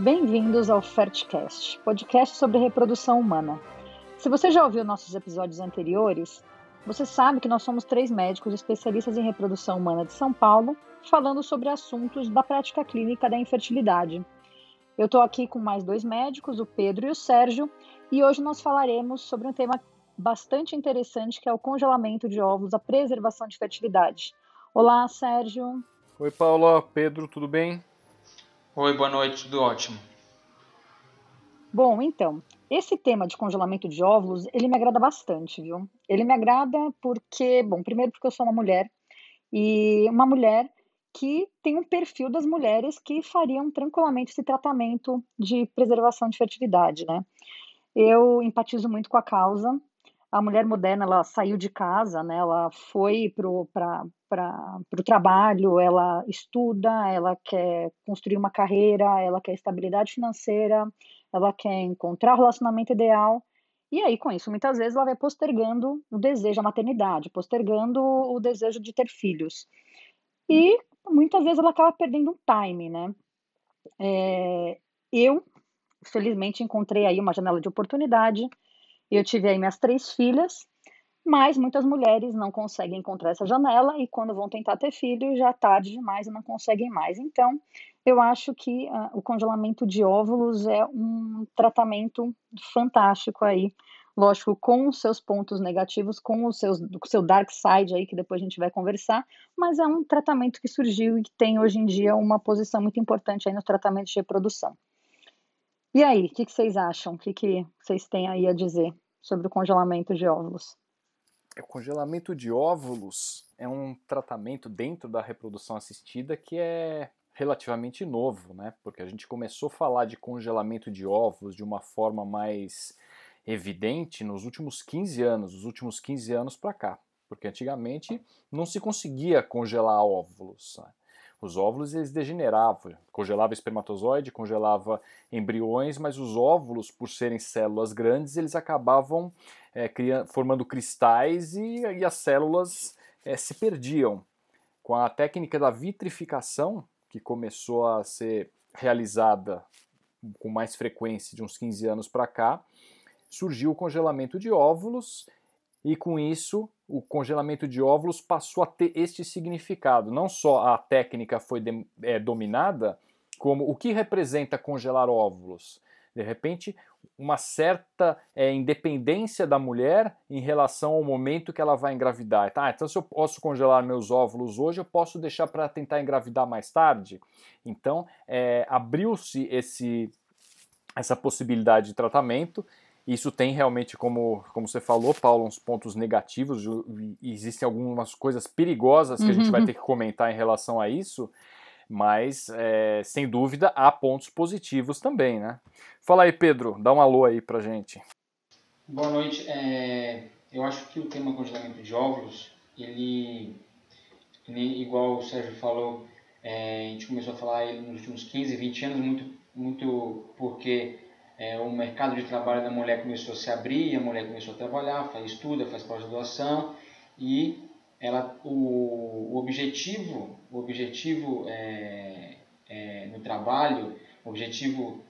Bem-vindos ao Fertcast, podcast sobre reprodução humana. Se você já ouviu nossos episódios anteriores, você sabe que nós somos três médicos especialistas em reprodução humana de São Paulo, falando sobre assuntos da prática clínica da infertilidade. Eu estou aqui com mais dois médicos, o Pedro e o Sérgio, e hoje nós falaremos sobre um tema bastante interessante que é o congelamento de óvulos, a preservação de fertilidade. Olá, Sérgio. Oi, Paula. Pedro, tudo bem? Oi, boa noite, tudo ótimo. Bom, então, esse tema de congelamento de óvulos, ele me agrada bastante, viu? Ele me agrada porque, bom, primeiro porque eu sou uma mulher e uma mulher que tem um perfil das mulheres que fariam tranquilamente esse tratamento de preservação de fertilidade, né? Eu empatizo muito com a causa. A mulher moderna, ela saiu de casa, né? Ela foi para o trabalho, ela estuda, ela quer construir uma carreira, ela quer estabilidade financeira, ela quer encontrar o relacionamento ideal. E aí, com isso, muitas vezes ela vai postergando o desejo, a maternidade, postergando o desejo de ter filhos. E muitas vezes ela acaba perdendo um time, né? É, eu, felizmente, encontrei aí uma janela de oportunidade. Eu tive aí minhas três filhas, mas muitas mulheres não conseguem encontrar essa janela e quando vão tentar ter filho já é tarde demais e não conseguem mais. Então, eu acho que uh, o congelamento de óvulos é um tratamento fantástico aí. Lógico, com os seus pontos negativos, com os seus, o seu dark side aí, que depois a gente vai conversar, mas é um tratamento que surgiu e que tem hoje em dia uma posição muito importante aí no tratamento de reprodução. E aí, o que, que vocês acham? O que, que vocês têm aí a dizer sobre o congelamento de óvulos? O congelamento de óvulos é um tratamento dentro da reprodução assistida que é relativamente novo, né? Porque a gente começou a falar de congelamento de óvulos de uma forma mais evidente nos últimos 15 anos, os últimos 15 anos para cá. Porque antigamente não se conseguia congelar óvulos. Né? Os óvulos eles degeneravam, congelava espermatozoide, congelava embriões, mas os óvulos, por serem células grandes, eles acabavam é, criando, formando cristais e, e as células é, se perdiam. Com a técnica da vitrificação, que começou a ser realizada com mais frequência de uns 15 anos para cá, surgiu o congelamento de óvulos e com isso o congelamento de óvulos passou a ter este significado. Não só a técnica foi de, é, dominada, como o que representa congelar óvulos. De repente, uma certa é, independência da mulher em relação ao momento que ela vai engravidar. Tá, então, se eu posso congelar meus óvulos hoje, eu posso deixar para tentar engravidar mais tarde. Então, é, abriu-se essa possibilidade de tratamento isso tem realmente, como, como você falou, Paulo, uns pontos negativos, e existem algumas coisas perigosas que uhum. a gente vai uhum. ter que comentar em relação a isso, mas é, sem dúvida há pontos positivos também, né? Fala aí, Pedro, dá um alô aí pra gente. Boa noite. É, eu acho que o tema congelamento de óvulos, ele, ele igual o Sérgio falou, é, a gente começou a falar ele nos últimos 15, 20 anos, muito, muito porque é, o mercado de trabalho da mulher começou a se abrir, a mulher começou a trabalhar, faz estuda, faz pós-graduação e ela, o, o objetivo, o objetivo é, é, no trabalho, o objetivo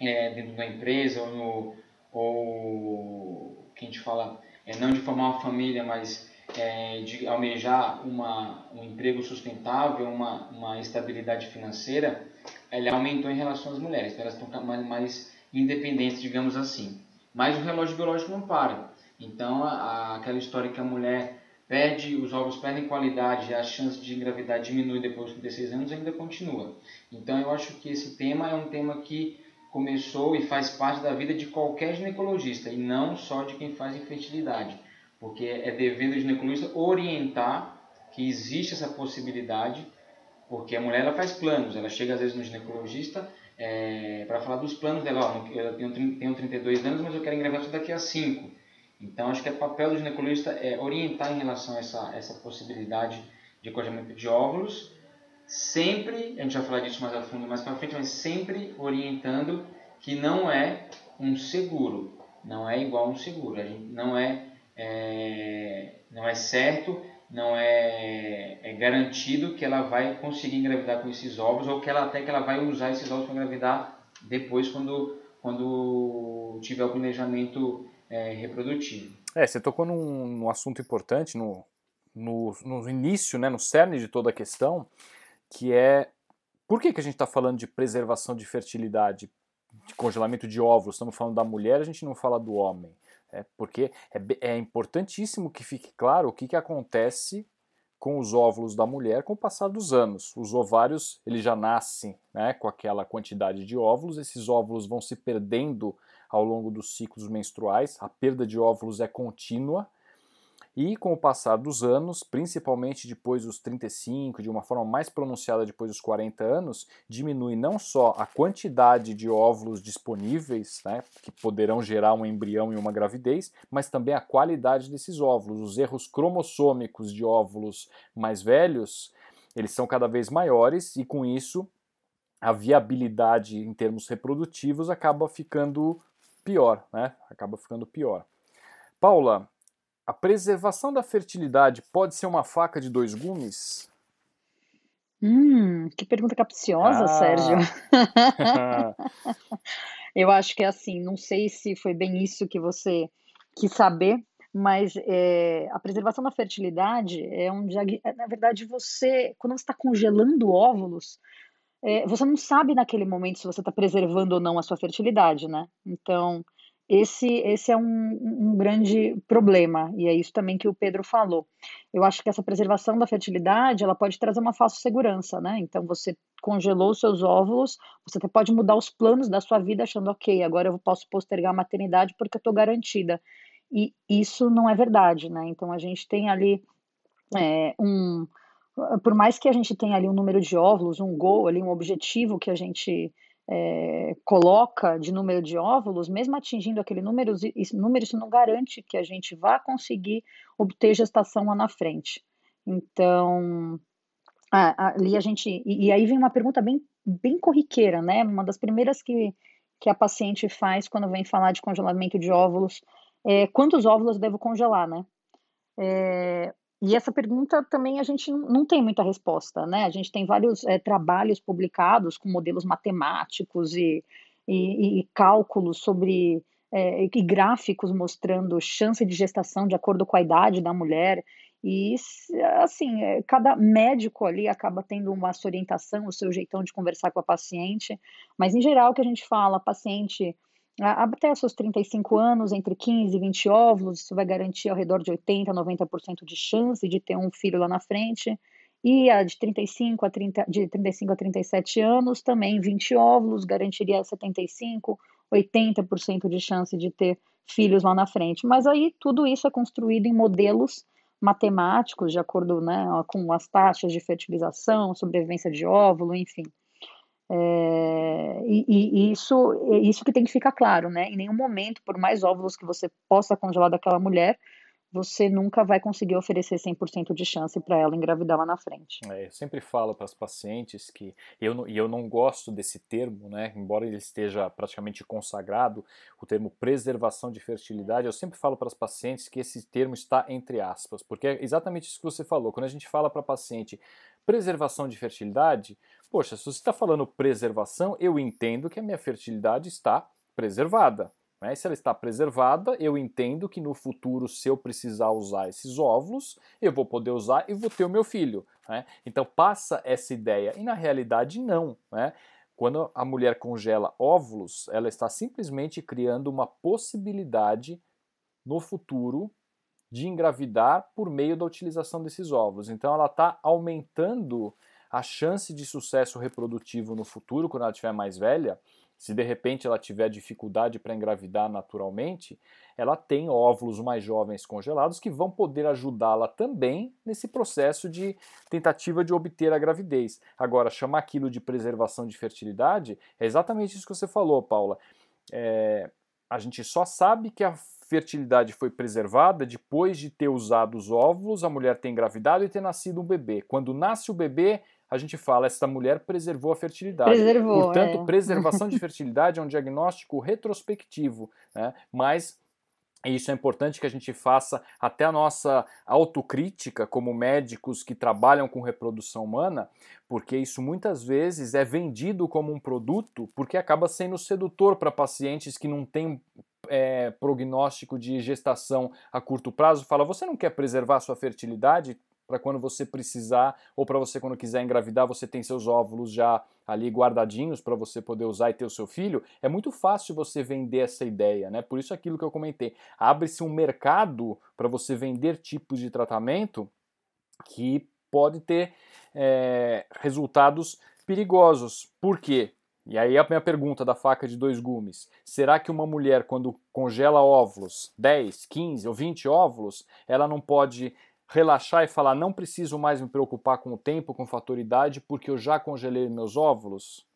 é, dentro da empresa ou, no, ou que a gente fala, é, não de formar uma família, mas é, de almejar uma, um emprego sustentável, uma, uma estabilidade financeira, ela aumentou em relação às mulheres, então elas estão mais, mais independentes, digamos assim. Mas o relógio biológico não para. Então, a, aquela história que a mulher perde, os ovos perdem qualidade, a chance de engravidar diminui depois dos 36 anos, ainda continua. Então, eu acho que esse tema é um tema que começou e faz parte da vida de qualquer ginecologista, e não só de quem faz infertilidade. Porque é dever do ginecologista orientar que existe essa possibilidade, porque a mulher ela faz planos, ela chega às vezes no ginecologista é, para falar dos planos dela. Ó, eu tenho, tenho 32 anos, mas eu quero engravidar daqui a 5. Então, acho que o papel do ginecologista é orientar em relação a essa, essa possibilidade de congelamento de óvulos, sempre, a gente vai falar disso mais a fundo mais para frente, mas sempre orientando que não é um seguro, não é igual a um seguro, a gente não é, é não é certo não é, é, garantido que ela vai conseguir engravidar com esses ovos ou que ela até que ela vai usar esses ovos para engravidar depois quando, quando tiver o planejamento é, reprodutivo. É, você tocou num, num assunto importante no, no, no, início, né, no cerne de toda a questão, que é por que, que a gente está falando de preservação de fertilidade, de congelamento de óvulos? Estamos falando da mulher, a gente não fala do homem. É porque é, é importantíssimo que fique claro o que, que acontece com os óvulos da mulher com o passar dos anos. Os ovários eles já nascem né, com aquela quantidade de óvulos, esses óvulos vão se perdendo ao longo dos ciclos menstruais, a perda de óvulos é contínua e com o passar dos anos, principalmente depois dos 35, de uma forma mais pronunciada depois dos 40 anos, diminui não só a quantidade de óvulos disponíveis, né, que poderão gerar um embrião e uma gravidez, mas também a qualidade desses óvulos. Os erros cromossômicos de óvulos mais velhos, eles são cada vez maiores e com isso a viabilidade em termos reprodutivos acaba ficando pior, né? Acaba ficando pior. Paula, a preservação da fertilidade pode ser uma faca de dois gumes? Hum, que pergunta capciosa, ah. Sérgio. Eu acho que é assim, não sei se foi bem isso que você quis saber, mas é, a preservação da fertilidade é um é, na verdade você quando você está congelando óvulos é, você não sabe naquele momento se você está preservando ou não a sua fertilidade, né? Então esse, esse é um, um, grande problema, e é isso também que o Pedro falou. Eu acho que essa preservação da fertilidade, ela pode trazer uma falsa segurança, né? Então, você congelou os seus óvulos, você até pode mudar os planos da sua vida achando, ok, agora eu posso postergar a maternidade porque eu estou garantida. E isso não é verdade, né? Então, a gente tem ali é, um... Por mais que a gente tenha ali um número de óvulos, um gol ali, um objetivo que a gente é, coloca de número de óvulos, mesmo atingindo aquele número, esse número, isso não garante que a gente vá conseguir obter gestação lá na frente. Então, ali a gente. E, e, aí vem uma pergunta bem, bem corriqueira, né? Uma das primeiras que, que a paciente faz quando vem falar de congelamento de óvulos é quantos óvulos devo congelar, né? É, e essa pergunta também a gente não tem muita resposta, né? A gente tem vários é, trabalhos publicados com modelos matemáticos e, e, e cálculos sobre é, e gráficos mostrando chance de gestação de acordo com a idade da mulher. E assim, é, cada médico ali acaba tendo uma sua orientação, o seu jeitão de conversar com a paciente, mas em geral o que a gente fala, paciente até seus 35 anos, entre 15 e 20 óvulos, isso vai garantir ao redor de 80, 90% de chance de ter um filho lá na frente. E a de 35 a 30, de 35 a 37 anos, também 20 óvulos, garantiria 75, 80% de chance de ter filhos lá na frente. Mas aí tudo isso é construído em modelos matemáticos, de acordo né, com as taxas de fertilização, sobrevivência de óvulo, enfim. É, e, e, isso, isso que tem que ficar claro, né? Em nenhum momento, por mais óvulos que você possa congelar daquela mulher, você nunca vai conseguir oferecer 100% de chance para ela engravidar lá na frente. É, eu sempre falo para as pacientes que eu e eu não gosto desse termo, né? Embora ele esteja praticamente consagrado, o termo preservação de fertilidade, eu sempre falo para as pacientes que esse termo está entre aspas, porque é exatamente isso que você falou. Quando a gente fala para paciente preservação de fertilidade, poxa, se você está falando preservação, eu entendo que a minha fertilidade está preservada. Né? Se ela está preservada, eu entendo que no futuro, se eu precisar usar esses óvulos, eu vou poder usar e vou ter o meu filho. Né? Então passa essa ideia. E na realidade, não. Né? Quando a mulher congela óvulos, ela está simplesmente criando uma possibilidade no futuro de engravidar por meio da utilização desses óvulos. Então ela está aumentando a chance de sucesso reprodutivo no futuro, quando ela estiver mais velha. Se de repente ela tiver dificuldade para engravidar naturalmente, ela tem óvulos mais jovens congelados que vão poder ajudá-la também nesse processo de tentativa de obter a gravidez. Agora, chamar aquilo de preservação de fertilidade é exatamente isso que você falou, Paula. É, a gente só sabe que a fertilidade foi preservada depois de ter usado os óvulos, a mulher ter engravidado e ter nascido um bebê. Quando nasce o bebê, a gente fala, essa mulher preservou a fertilidade. Preservou, Portanto, é. preservação de fertilidade é um diagnóstico retrospectivo, né? mas E isso é importante que a gente faça até a nossa autocrítica como médicos que trabalham com reprodução humana, porque isso muitas vezes é vendido como um produto porque acaba sendo sedutor para pacientes que não têm é, prognóstico de gestação a curto prazo. Fala, você não quer preservar sua fertilidade? Para quando você precisar ou para você quando quiser engravidar, você tem seus óvulos já ali guardadinhos para você poder usar e ter o seu filho, é muito fácil você vender essa ideia, né? Por isso aquilo que eu comentei, abre-se um mercado para você vender tipos de tratamento que pode ter é, resultados perigosos. Por quê? E aí a minha pergunta da faca de dois gumes. Será que uma mulher, quando congela óvulos, 10, 15 ou 20 óvulos, ela não pode relaxar e falar: não preciso mais me preocupar com o tempo, com fatoridade, porque eu já congelei meus óvulos?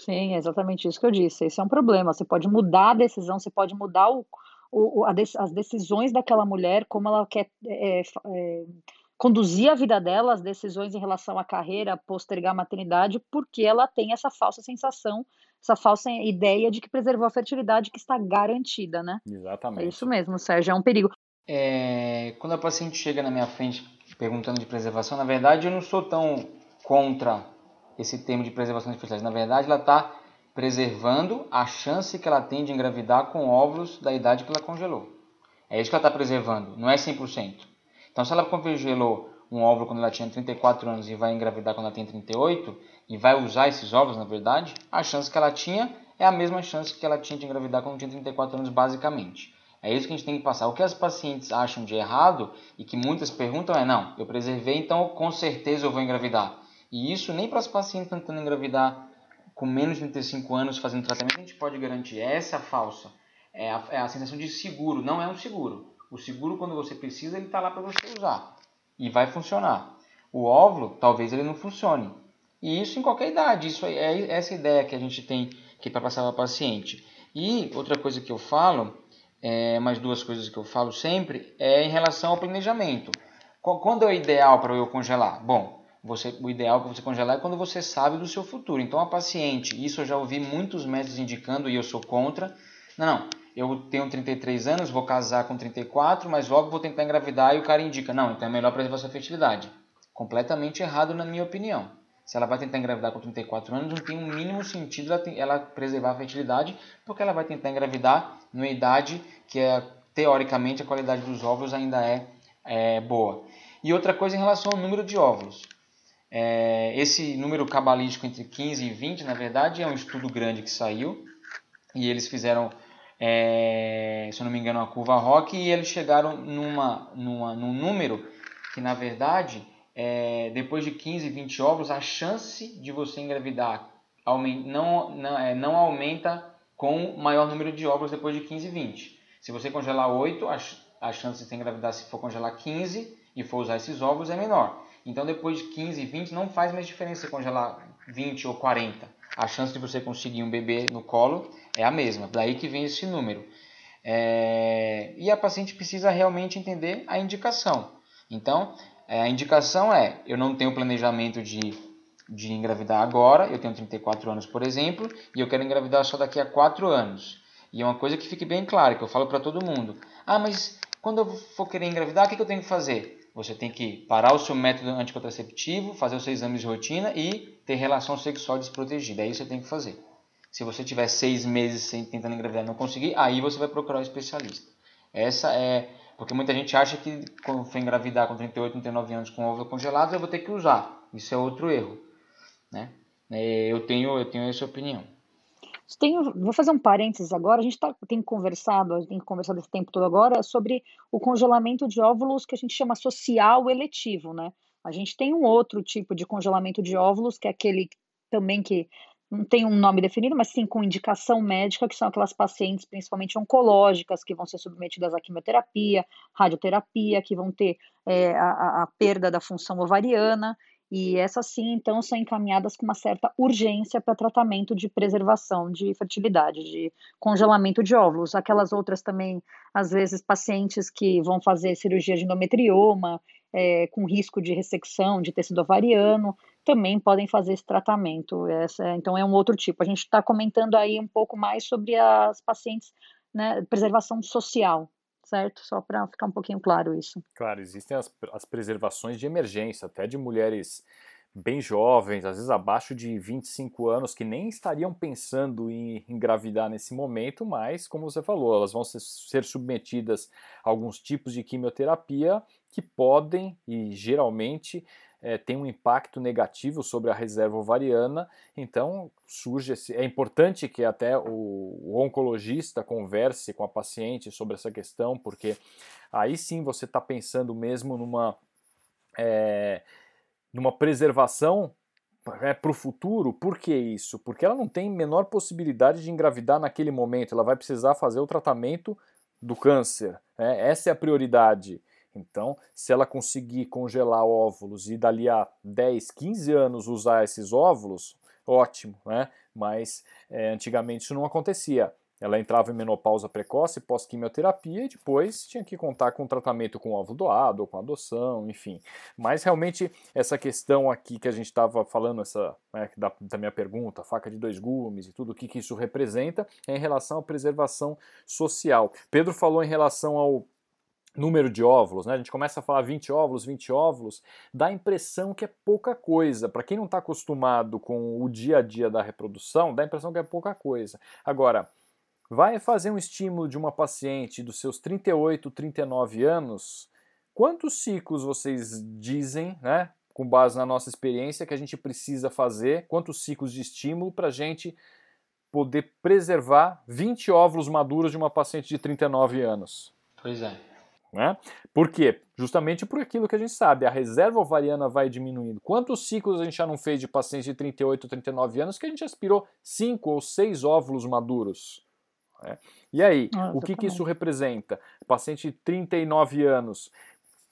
Sim, é exatamente isso que eu disse. Esse é um problema. Você pode mudar a decisão, você pode mudar o, o, a, as decisões daquela mulher, como ela quer é, é, conduzir a vida dela, as decisões em relação à carreira, postergar a maternidade, porque ela tem essa falsa sensação, essa falsa ideia de que preservou a fertilidade que está garantida, né? Exatamente. É isso mesmo, Sérgio, é um perigo. É, quando a paciente chega na minha frente perguntando de preservação, na verdade eu não sou tão contra esse termo de preservação de fertilidade. Na verdade, ela está preservando a chance que ela tem de engravidar com óvulos da idade que ela congelou. É isso que ela está preservando, não é 100%. Então, se ela congelou um óvulo quando ela tinha 34 anos e vai engravidar quando ela tem 38 e vai usar esses óvulos, na verdade, a chance que ela tinha é a mesma chance que ela tinha de engravidar quando tinha 34 anos, basicamente. É isso que a gente tem que passar. O que as pacientes acham de errado e que muitas perguntam é: não, eu preservei, então com certeza eu vou engravidar. E isso nem para as pacientes tentando engravidar com menos de 35 anos fazendo tratamento a gente pode garantir. Essa é falsa. É a, é a sensação de seguro. Não é um seguro. O seguro, quando você precisa, ele está lá para você usar. E vai funcionar. O óvulo, talvez ele não funcione. E isso em qualquer idade. Isso é, é essa ideia que a gente tem que para passar para o paciente. E outra coisa que eu falo é, mais duas coisas que eu falo sempre, é em relação ao planejamento. Quando é o ideal para eu congelar? Bom, você, o ideal para você congelar é quando você sabe do seu futuro. Então, a paciente, isso eu já ouvi muitos médicos indicando e eu sou contra. Não, não, eu tenho 33 anos, vou casar com 34, mas logo vou tentar engravidar e o cara indica, não, então é melhor preservar sua fertilidade. Completamente errado na minha opinião. Se ela vai tentar engravidar com 34 anos, não tem o um mínimo sentido ela, ela preservar a fertilidade, porque ela vai tentar engravidar numa idade que é, teoricamente a qualidade dos óvulos ainda é, é boa. E outra coisa em relação ao número de óvulos. É, esse número cabalístico entre 15 e 20, na verdade, é um estudo grande que saiu e eles fizeram, é, se eu não me engano, a curva ROC e eles chegaram numa, numa, num número que, na verdade, é, depois de 15, 20 óvulos, a chance de você engravidar não, não, é, não aumenta com maior número de óvulos depois de 15, 20. Se você congelar 8, a, chance de você engravidar se for congelar 15 e for usar esses óvulos é menor. Então depois de 15 e 20 não faz mais diferença se congelar 20 ou 40. A chance de você conseguir um bebê no colo é a mesma. Daí que vem esse número. É... E a paciente precisa realmente entender a indicação. Então, é, a indicação é: eu não tenho planejamento de, de engravidar agora, eu tenho 34 anos, por exemplo, e eu quero engravidar só daqui a 4 anos. E é uma coisa que fique bem clara, que eu falo para todo mundo. Ah, mas quando eu for querer engravidar, o que, que eu tenho que fazer? Você tem que parar o seu método anticontraceptivo, fazer os seus exames de rotina e ter relação sexual desprotegida. É isso que você tem que fazer. Se você tiver seis meses sem, tentando engravidar e não conseguir, aí você vai procurar um especialista. Essa é porque muita gente acha que quando for engravidar com 38, 39 anos com óvulo congelado, eu vou ter que usar. Isso é outro erro. Né? É, eu, tenho, eu tenho essa opinião. Vou fazer um parênteses agora. A gente tá, tem conversado, a gente tem conversado esse tempo todo agora sobre o congelamento de óvulos que a gente chama social eletivo, né? A gente tem um outro tipo de congelamento de óvulos, que é aquele também que não tem um nome definido, mas sim com indicação médica, que são aquelas pacientes, principalmente oncológicas, que vão ser submetidas à quimioterapia, radioterapia, que vão ter é, a, a perda da função ovariana, e essas sim, então, são encaminhadas com uma certa urgência para tratamento de preservação de fertilidade, de congelamento de óvulos. Aquelas outras também, às vezes, pacientes que vão fazer cirurgia de endometrioma, é, com risco de ressecção de tecido ovariano, também podem fazer esse tratamento. Essa, então, é um outro tipo. A gente está comentando aí um pouco mais sobre as pacientes, né, preservação social. Certo? Só para ficar um pouquinho claro isso. Claro, existem as, as preservações de emergência, até de mulheres bem jovens, às vezes abaixo de 25 anos, que nem estariam pensando em engravidar nesse momento, mas, como você falou, elas vão ser submetidas a alguns tipos de quimioterapia que podem e geralmente é, tem um impacto negativo sobre a reserva ovariana, então surge esse, é importante que até o, o oncologista converse com a paciente sobre essa questão, porque aí sim você está pensando mesmo numa é, numa preservação é, para o futuro. Por que isso? Porque ela não tem menor possibilidade de engravidar naquele momento. Ela vai precisar fazer o tratamento do câncer. Né? Essa é a prioridade. Então, se ela conseguir congelar óvulos e dali a 10, 15 anos usar esses óvulos, ótimo, né? Mas é, antigamente isso não acontecia. Ela entrava em menopausa precoce, pós-quimioterapia, e depois tinha que contar com tratamento com óvulo doado, ou com adoção, enfim. Mas realmente essa questão aqui que a gente estava falando, essa né, da, da, minha pergunta, faca de dois gumes e tudo o que, que isso representa, é em relação à preservação social. Pedro falou em relação ao número de óvulos, né? A gente começa a falar 20 óvulos, 20 óvulos, dá a impressão que é pouca coisa. Para quem não está acostumado com o dia a dia da reprodução, dá a impressão que é pouca coisa. Agora, vai fazer um estímulo de uma paciente dos seus 38, 39 anos, quantos ciclos vocês dizem, né, com base na nossa experiência, que a gente precisa fazer, quantos ciclos de estímulo para a gente poder preservar 20 óvulos maduros de uma paciente de 39 anos? Pois é. Né? Por quê? Justamente por aquilo que a gente sabe, a reserva ovariana vai diminuindo. Quantos ciclos a gente já não fez de pacientes de 38 ou 39 anos que a gente aspirou 5 ou 6 óvulos maduros? Né? E aí, ah, o que, que isso representa? Paciente de 39 anos,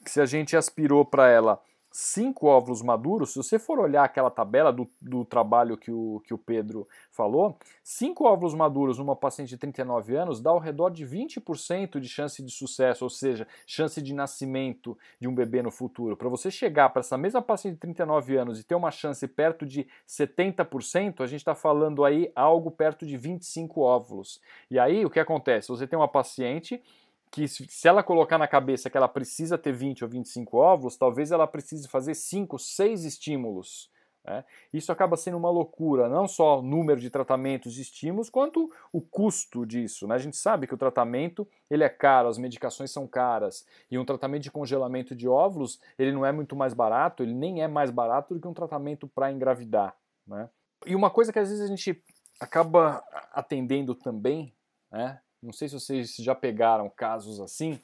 se a gente aspirou para ela cinco óvulos maduros, se você for olhar aquela tabela do, do trabalho que o, que o Pedro falou, cinco óvulos maduros numa paciente de 39 anos dá ao redor de 20% de chance de sucesso, ou seja, chance de nascimento de um bebê no futuro. Para você chegar para essa mesma paciente de 39 anos e ter uma chance perto de 70%, a gente está falando aí algo perto de 25 óvulos. E aí o que acontece? Você tem uma paciente que se ela colocar na cabeça que ela precisa ter 20 ou 25 óvulos, talvez ela precise fazer 5, 6 estímulos. Né? Isso acaba sendo uma loucura, não só o número de tratamentos e estímulos, quanto o custo disso. Né? A gente sabe que o tratamento ele é caro, as medicações são caras, e um tratamento de congelamento de óvulos ele não é muito mais barato, ele nem é mais barato do que um tratamento para engravidar. Né? E uma coisa que às vezes a gente acaba atendendo também, né? Não sei se vocês já pegaram casos assim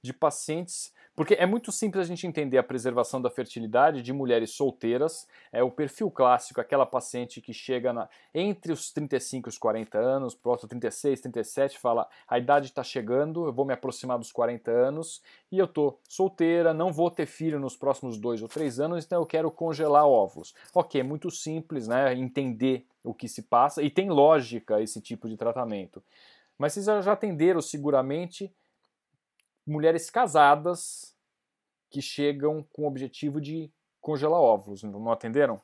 de pacientes, porque é muito simples a gente entender a preservação da fertilidade de mulheres solteiras, é o perfil clássico, aquela paciente que chega na, entre os 35 e os 40 anos, próximo 36, 37, fala, a idade está chegando, eu vou me aproximar dos 40 anos e eu tô solteira, não vou ter filho nos próximos dois ou três anos, então eu quero congelar óvulos. Ok, é muito simples, né, entender o que se passa e tem lógica esse tipo de tratamento. Mas vocês já atenderam seguramente mulheres casadas que chegam com o objetivo de congelar óvulos, não atenderam?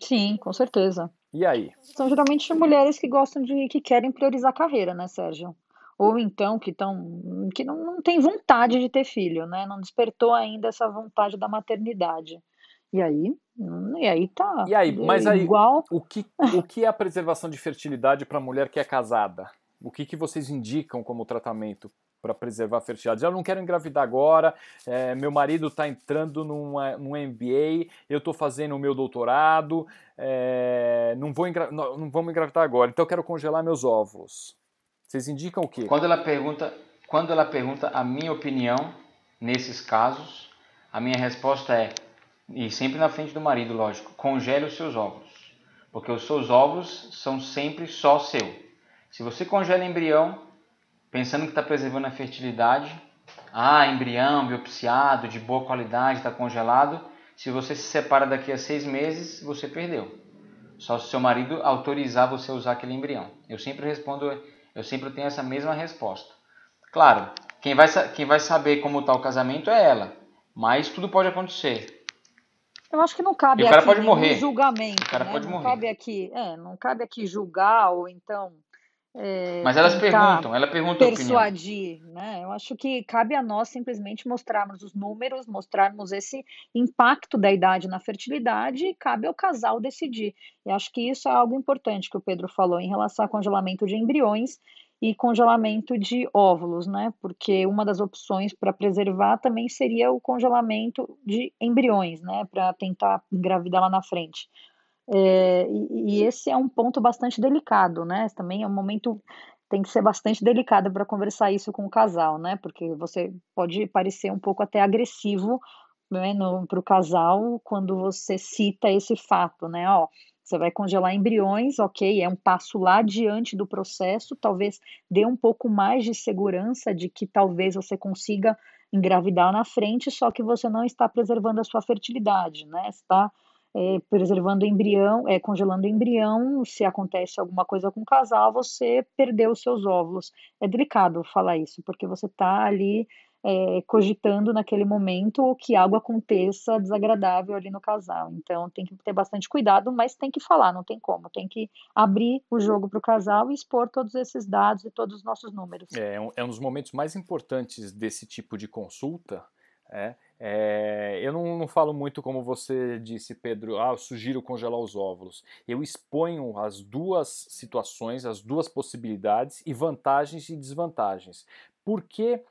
Sim, com certeza. E aí? São geralmente mulheres que gostam de que querem priorizar a carreira, né, Sérgio? Ou então que estão que não, não tem vontade de ter filho, né? Não despertou ainda essa vontade da maternidade. E aí, e aí tá. E aí, mas aí, igual... o que o que é a preservação de fertilidade para mulher que é casada? O que, que vocês indicam como tratamento para preservar a fertilidade? Eu não quero engravidar agora, é, meu marido está entrando num MBA, eu estou fazendo o meu doutorado, é, não, vou não, não vamos engravidar agora, então eu quero congelar meus óvulos. Vocês indicam o quê? Quando ela pergunta, quando ela pergunta a minha opinião nesses casos, a minha resposta é, e sempre na frente do marido, lógico, congele os seus óvulos. Porque os seus óvulos são sempre só seu. Se você congela embrião, pensando que está preservando a fertilidade, ah, embrião biopsiado, de boa qualidade, está congelado. Se você se separa daqui a seis meses, você perdeu. Só se seu marido autorizar você a usar aquele embrião. Eu sempre respondo, eu sempre tenho essa mesma resposta. Claro, quem vai, quem vai saber como está o casamento é ela, mas tudo pode acontecer. Eu acho que não cabe e o cara aqui pode morrer. julgamento. O cara né? pode não morrer. Cabe aqui, é, não cabe aqui julgar ou então é, Mas elas perguntam, ela pergunta persuadir, né? Eu acho que cabe a nós simplesmente mostrarmos os números, mostrarmos esse impacto da idade na fertilidade e cabe ao casal decidir. E acho que isso é algo importante que o Pedro falou em relação ao congelamento de embriões e congelamento de óvulos, né? Porque uma das opções para preservar também seria o congelamento de embriões, né? Para tentar engravidar lá na frente. É, e, esse é um ponto bastante delicado, né? Também é um momento tem que ser bastante delicado para conversar isso com o casal, né? Porque você pode parecer um pouco até agressivo né, para o casal quando você cita esse fato, né? Ó, você vai congelar embriões, ok, é um passo lá diante do processo, talvez dê um pouco mais de segurança de que talvez você consiga engravidar na frente, só que você não está preservando a sua fertilidade, né? Está é, preservando o embrião, é, congelando o embrião, se acontece alguma coisa com o casal, você perdeu os seus óvulos. É delicado falar isso, porque você está ali é, cogitando naquele momento que algo aconteça desagradável ali no casal. Então tem que ter bastante cuidado, mas tem que falar, não tem como. Tem que abrir o jogo para o casal e expor todos esses dados e todos os nossos números. É, é um dos momentos mais importantes desse tipo de consulta. É, é, eu não, não, falo muito como você disse, Pedro, ah, eu sugiro congelar os óvulos. Eu exponho as duas situações, as duas possibilidades e vantagens e desvantagens. Por que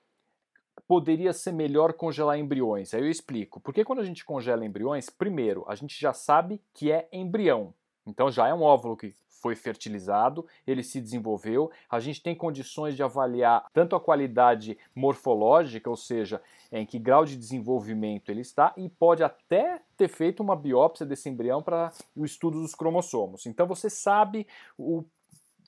poderia ser melhor congelar embriões? Aí eu explico. Porque quando a gente congela embriões, primeiro, a gente já sabe que é embrião. Então já é um óvulo que foi fertilizado, ele se desenvolveu. A gente tem condições de avaliar tanto a qualidade morfológica, ou seja, em que grau de desenvolvimento ele está, e pode até ter feito uma biópsia desse embrião para o estudo dos cromossomos. Então você sabe o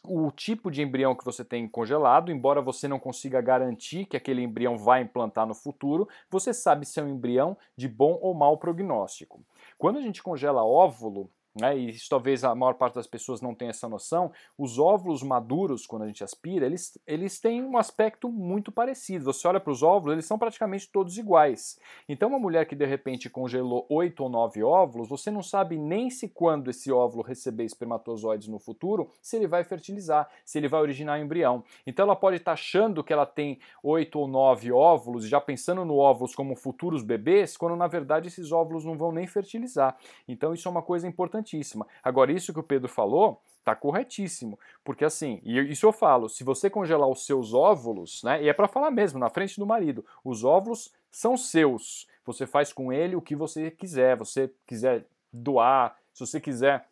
o tipo de embrião que você tem congelado, embora você não consiga garantir que aquele embrião vai implantar no futuro, você sabe se é um embrião de bom ou mau prognóstico. Quando a gente congela óvulo, né, e talvez a maior parte das pessoas não tenha essa noção, os óvulos maduros, quando a gente aspira, eles, eles têm um aspecto muito parecido. Você olha para os óvulos, eles são praticamente todos iguais. Então, uma mulher que de repente congelou oito ou nove óvulos, você não sabe nem se quando esse óvulo receber espermatozoides no futuro, se ele vai fertilizar, se ele vai originar um embrião. Então, ela pode estar achando que ela tem oito ou nove óvulos, já pensando no óvulos como futuros bebês, quando na verdade esses óvulos não vão nem fertilizar. Então, isso é uma coisa importante importantíssima. Agora, isso que o Pedro falou está corretíssimo, porque assim, e isso eu falo, se você congelar os seus óvulos, né, e é para falar mesmo, na frente do marido, os óvulos são seus, você faz com ele o que você quiser, você quiser doar, se você quiser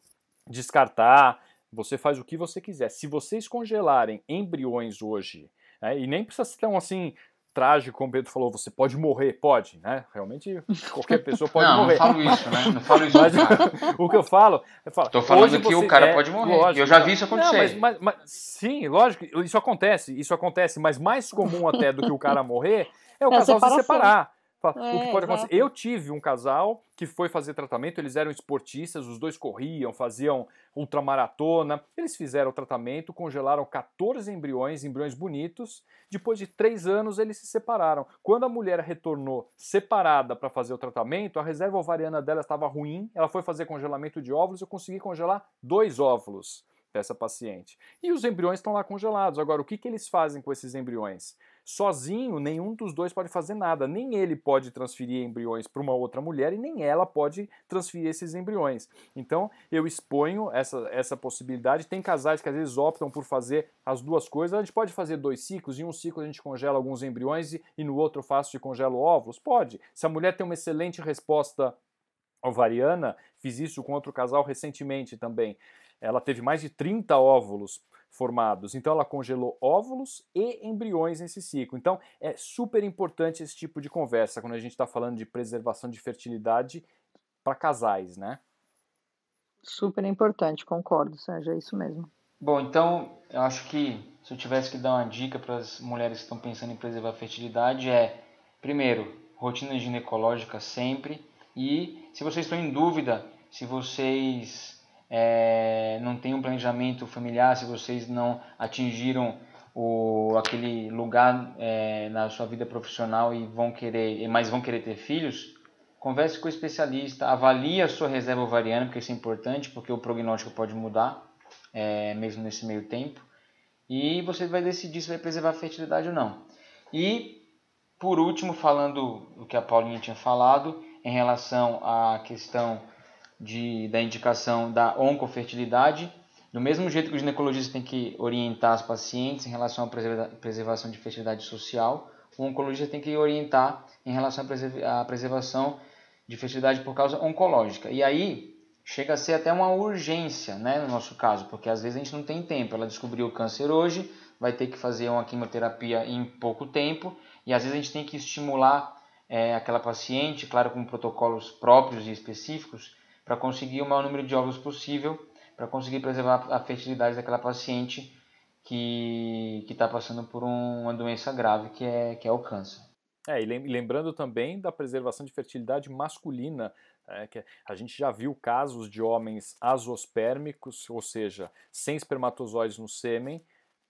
descartar, você faz o que você quiser. Se vocês congelarem embriões hoje, né, e nem precisa ser tão assim trágico, como o Pedro falou, você pode morrer, pode, né? Realmente qualquer pessoa pode não, morrer. Não, falo isso, né? Não falo isso. Mas, o que eu falo, eu falo. Tô falando que o cara é, pode morrer. Lógico, eu já vi isso acontecer. Não, mas, mas, mas, sim, lógico, isso acontece, isso acontece, mas mais comum até do que o cara morrer é o é casal se separar. É, o que pode acontecer? Eu tive um casal que foi fazer tratamento, eles eram esportistas, os dois corriam, faziam ultramaratona. Eles fizeram o tratamento, congelaram 14 embriões, embriões bonitos. Depois de três anos, eles se separaram. Quando a mulher retornou separada para fazer o tratamento, a reserva ovariana dela estava ruim, ela foi fazer congelamento de óvulos, eu consegui congelar dois óvulos dessa paciente. E os embriões estão lá congelados. Agora, o que, que eles fazem com esses embriões? Sozinho, nenhum dos dois pode fazer nada. Nem ele pode transferir embriões para uma outra mulher e nem ela pode transferir esses embriões. Então, eu exponho essa, essa possibilidade. Tem casais que às vezes optam por fazer as duas coisas. A gente pode fazer dois ciclos. Em um ciclo a gente congela alguns embriões e, e no outro faço e congelo óvulos? Pode. Se a mulher tem uma excelente resposta ovariana, fiz isso com outro casal recentemente também. Ela teve mais de 30 óvulos formados. Então ela congelou óvulos e embriões nesse ciclo. Então é super importante esse tipo de conversa quando a gente está falando de preservação de fertilidade para casais, né? Super importante, concordo, Sérgio, é isso mesmo. Bom, então eu acho que se eu tivesse que dar uma dica para as mulheres que estão pensando em preservar a fertilidade é, primeiro, rotina ginecológica sempre e se vocês estão em dúvida se vocês é, não tem um planejamento familiar, se vocês não atingiram o, aquele lugar é, na sua vida profissional e vão querer, mas vão querer ter filhos, converse com o especialista, avalie a sua reserva ovariana, porque isso é importante, porque o prognóstico pode mudar, é, mesmo nesse meio tempo. e você vai decidir se vai preservar a fertilidade ou não. E, por último, falando o que a Paulinha tinha falado, em relação à questão de, da indicação da oncofertilidade, do mesmo jeito que o ginecologista tem que orientar as pacientes em relação à preservação de fertilidade social, o oncologista tem que orientar em relação à preservação de fertilidade por causa oncológica. E aí chega a ser até uma urgência, né, no nosso caso, porque às vezes a gente não tem tempo. Ela descobriu o câncer hoje, vai ter que fazer uma quimioterapia em pouco tempo, e às vezes a gente tem que estimular é, aquela paciente, claro, com protocolos próprios e específicos, para conseguir o maior número de óvulos possível, para conseguir preservar a fertilidade daquela paciente que está passando por um, uma doença grave que é, que é o câncer. É, e lembrando também da preservação de fertilidade masculina, é, que a gente já viu casos de homens azospérmicos, ou seja, sem espermatozoides no sêmen,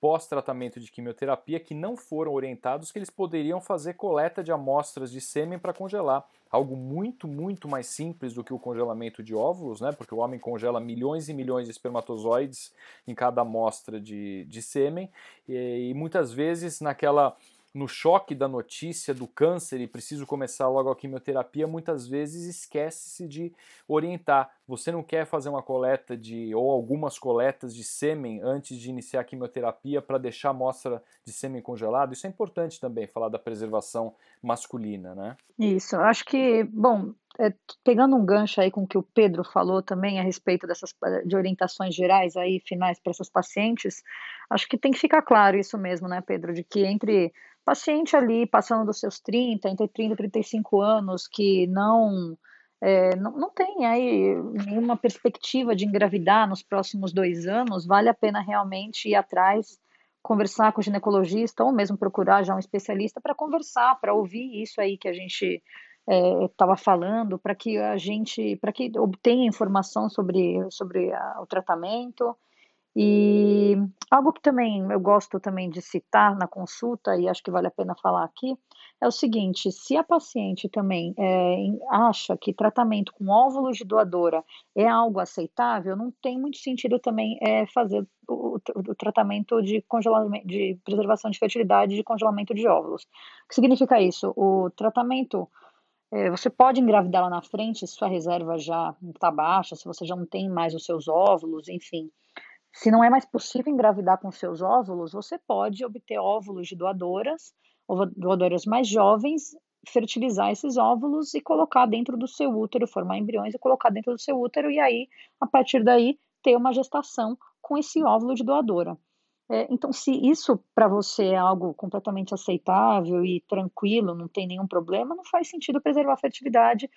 pós-tratamento de quimioterapia que não foram orientados que eles poderiam fazer coleta de amostras de sêmen para congelar. Algo muito, muito mais simples do que o congelamento de óvulos, né? porque o homem congela milhões e milhões de espermatozoides em cada amostra de, de sêmen, e, e muitas vezes naquela no choque da notícia do câncer e preciso começar logo a quimioterapia, muitas vezes esquece-se de orientar. Você não quer fazer uma coleta de ou algumas coletas de sêmen antes de iniciar a quimioterapia para deixar a amostra de sêmen congelado? Isso é importante também, falar da preservação masculina, né? Isso, acho que, bom, é, pegando um gancho aí com o que o Pedro falou também a respeito dessas de orientações gerais aí finais para essas pacientes, acho que tem que ficar claro isso mesmo, né, Pedro, de que entre paciente ali passando dos seus 30, entre 30 e 35 anos, que não, é, não, não tem aí nenhuma perspectiva de engravidar nos próximos dois anos, vale a pena realmente ir atrás, conversar com o ginecologista ou mesmo procurar já um especialista para conversar, para ouvir isso aí que a gente estava é, falando, para que a gente, para que obtenha informação sobre, sobre a, o tratamento e algo que também eu gosto também de citar na consulta, e acho que vale a pena falar aqui, é o seguinte: se a paciente também é, acha que tratamento com óvulos de doadora é algo aceitável, não tem muito sentido também é, fazer o, o, tratamento de congelamento, de preservação de fertilidade de congelamento de óvulos. O que significa isso? O tratamento você pode engravidar lá na frente se sua reserva já está baixa, se você já não tem mais os seus óvulos, enfim. Se não é mais possível engravidar com seus óvulos, você pode obter óvulos de doadoras, ou doadoras mais jovens, fertilizar esses óvulos e colocar dentro do seu útero, formar embriões e colocar dentro do seu útero, e aí, a partir daí, ter uma gestação com esse óvulo de doadora. É, então, se isso para você é algo completamente aceitável e tranquilo, não tem nenhum problema, não faz sentido preservar a fertilidade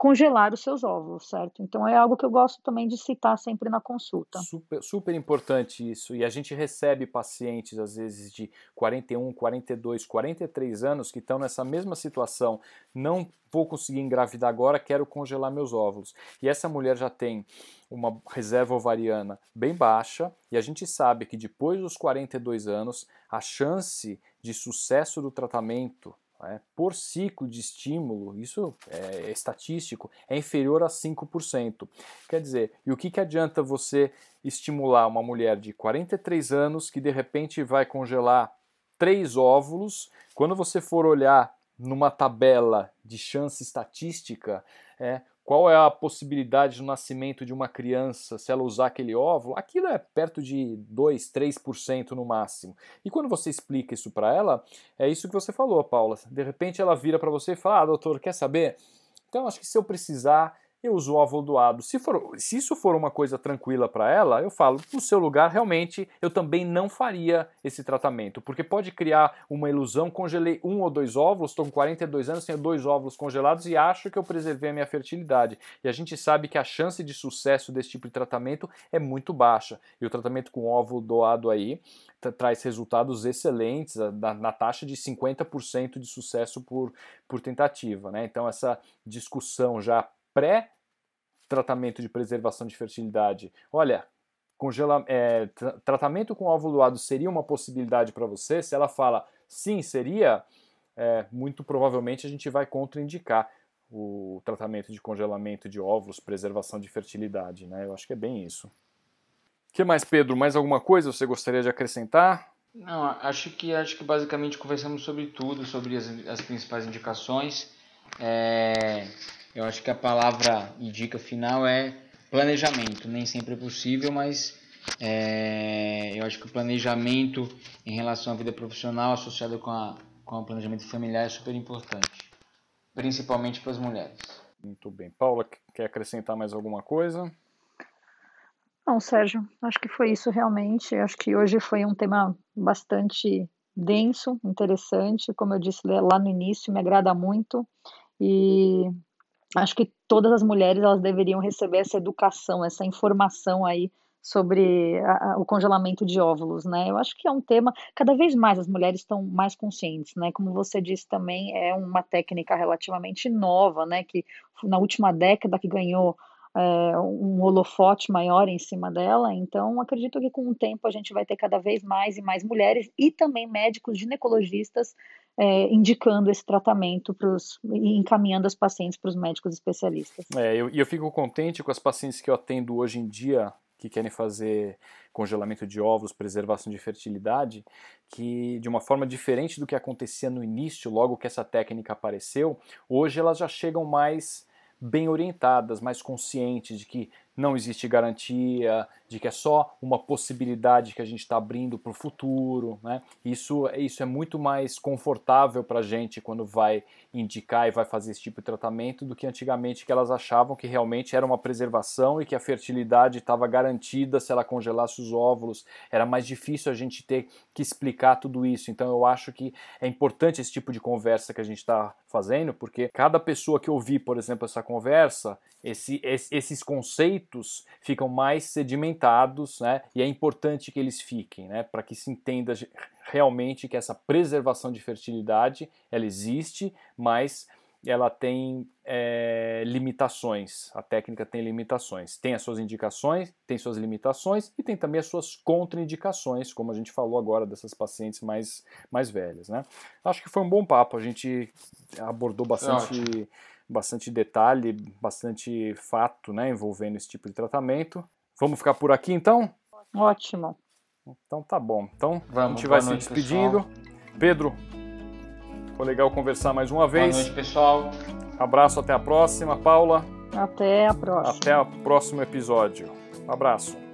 congelar os seus óvulos, certo? Então é algo que eu gosto também de citar sempre na consulta. Super, super importante isso. E a gente recebe pacientes, às vezes, de 41, 42, 43 anos que estão nessa mesma situação. Não vou conseguir engravidar agora, quero congelar meus óvulos. E essa mulher já tem uma reserva ovariana bem baixa, e a gente sabe que depois dos 42 anos, a chance de sucesso do tratamento né, por ciclo de estímulo, isso é estatístico, é inferior a 5%. Quer dizer, e o que, que adianta você estimular uma mulher de 43 anos que de repente vai congelar três óvulos, quando você for olhar numa tabela de chance estatística, é, qual é a possibilidade do nascimento de uma criança se ela usar aquele óvulo? Aquilo é perto de 2, 3% no máximo. E quando você explica isso para ela, é isso que você falou, Paula. De repente ela vira para você e fala: "Ah, doutor, quer saber? Então acho que se eu precisar, eu uso o óvulo doado. Se, for, se isso for uma coisa tranquila para ela, eu falo, no seu lugar, realmente, eu também não faria esse tratamento, porque pode criar uma ilusão, congelei um ou dois óvulos, estou com 42 anos, tenho dois óvulos congelados e acho que eu preservei a minha fertilidade. E a gente sabe que a chance de sucesso desse tipo de tratamento é muito baixa. E o tratamento com óvulo doado aí traz resultados excelentes, na, na taxa de 50% de sucesso por, por tentativa. Né? Então essa discussão já pré-tratamento de preservação de fertilidade. Olha, congela, é, tra tratamento com óvulo doado seria uma possibilidade para você? Se ela fala sim, seria, é, muito provavelmente a gente vai contraindicar o tratamento de congelamento de óvulos, preservação de fertilidade. Né? Eu acho que é bem isso. que mais, Pedro? Mais alguma coisa você gostaria de acrescentar? Não, acho que acho que basicamente conversamos sobre tudo, sobre as, as principais indicações. É, eu acho que a palavra e dica final é planejamento. Nem sempre é possível, mas é, eu acho que o planejamento em relação à vida profissional associado com, a, com o planejamento familiar é super importante, principalmente para as mulheres. Muito bem. Paula, quer acrescentar mais alguma coisa? Não, Sérgio, acho que foi isso realmente. Acho que hoje foi um tema bastante denso, interessante. Como eu disse lá no início, me agrada muito. E acho que todas as mulheres elas deveriam receber essa educação, essa informação aí sobre a, a, o congelamento de óvulos, né? Eu acho que é um tema cada vez mais as mulheres estão mais conscientes, né? Como você disse também é uma técnica relativamente nova, né? Que na última década que ganhou é, um holofote maior em cima dela. Então, acredito que com o tempo a gente vai ter cada vez mais e mais mulheres e também médicos ginecologistas é, indicando esse tratamento pros, e encaminhando as pacientes para os médicos especialistas. É, eu, eu fico contente com as pacientes que eu atendo hoje em dia que querem fazer congelamento de ovos, preservação de fertilidade, que de uma forma diferente do que acontecia no início, logo que essa técnica apareceu, hoje elas já chegam mais bem orientadas, mais conscientes de que não existe garantia, de que é só uma possibilidade que a gente está abrindo para o futuro. Né? Isso, isso é muito mais confortável para a gente quando vai indicar e vai fazer esse tipo de tratamento do que antigamente que elas achavam que realmente era uma preservação e que a fertilidade estava garantida se ela congelasse os óvulos. Era mais difícil a gente ter que explicar tudo isso. Então eu acho que é importante esse tipo de conversa que a gente está fazendo, porque cada pessoa que ouvir, por exemplo, essa conversa, esse, esses conceitos ficam mais sedimentados, né? E é importante que eles fiquem, né? Para que se entenda realmente que essa preservação de fertilidade ela existe, mas ela tem é, limitações. A técnica tem limitações. Tem as suas indicações, tem suas limitações e tem também as suas contraindicações, como a gente falou agora dessas pacientes mais, mais velhas. Né? Acho que foi um bom papo. A gente abordou bastante bastante detalhe, bastante fato né, envolvendo esse tipo de tratamento. Vamos ficar por aqui então? Ótimo. Então tá bom. Então Vamos, a gente vai se despedindo. Pessoal. Pedro, foi legal conversar mais uma vez. Boa noite, pessoal. Abraço, até a próxima. Paula. Até a próxima. Até o próximo episódio. Um abraço.